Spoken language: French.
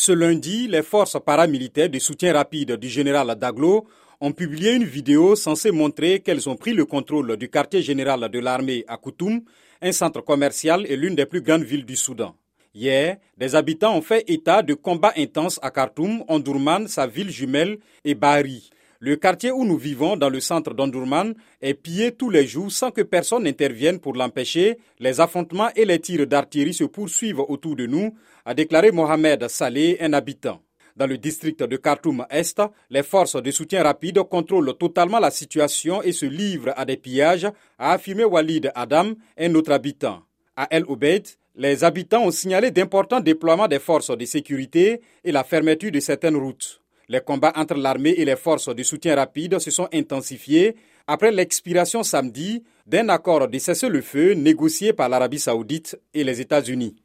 Ce lundi, les forces paramilitaires de soutien rapide du général Daglo ont publié une vidéo censée montrer qu'elles ont pris le contrôle du quartier général de l'armée à Koutoum, un centre commercial et l'une des plus grandes villes du Soudan. Hier, des habitants ont fait état de combats intenses à Khartoum, Ondurman, sa ville jumelle et Bari. Le quartier où nous vivons, dans le centre d'Ondurman, est pillé tous les jours sans que personne n'intervienne pour l'empêcher. Les affrontements et les tirs d'artillerie se poursuivent autour de nous, a déclaré Mohamed Saleh, un habitant. Dans le district de Khartoum Est, les forces de soutien rapide contrôlent totalement la situation et se livrent à des pillages, a affirmé Walid Adam, un autre habitant. À El Obeid, les habitants ont signalé d'importants déploiements des forces de sécurité et la fermeture de certaines routes. Les combats entre l'armée et les forces de soutien rapide se sont intensifiés après l'expiration samedi d'un accord de cessez-le-feu négocié par l'Arabie saoudite et les États-Unis.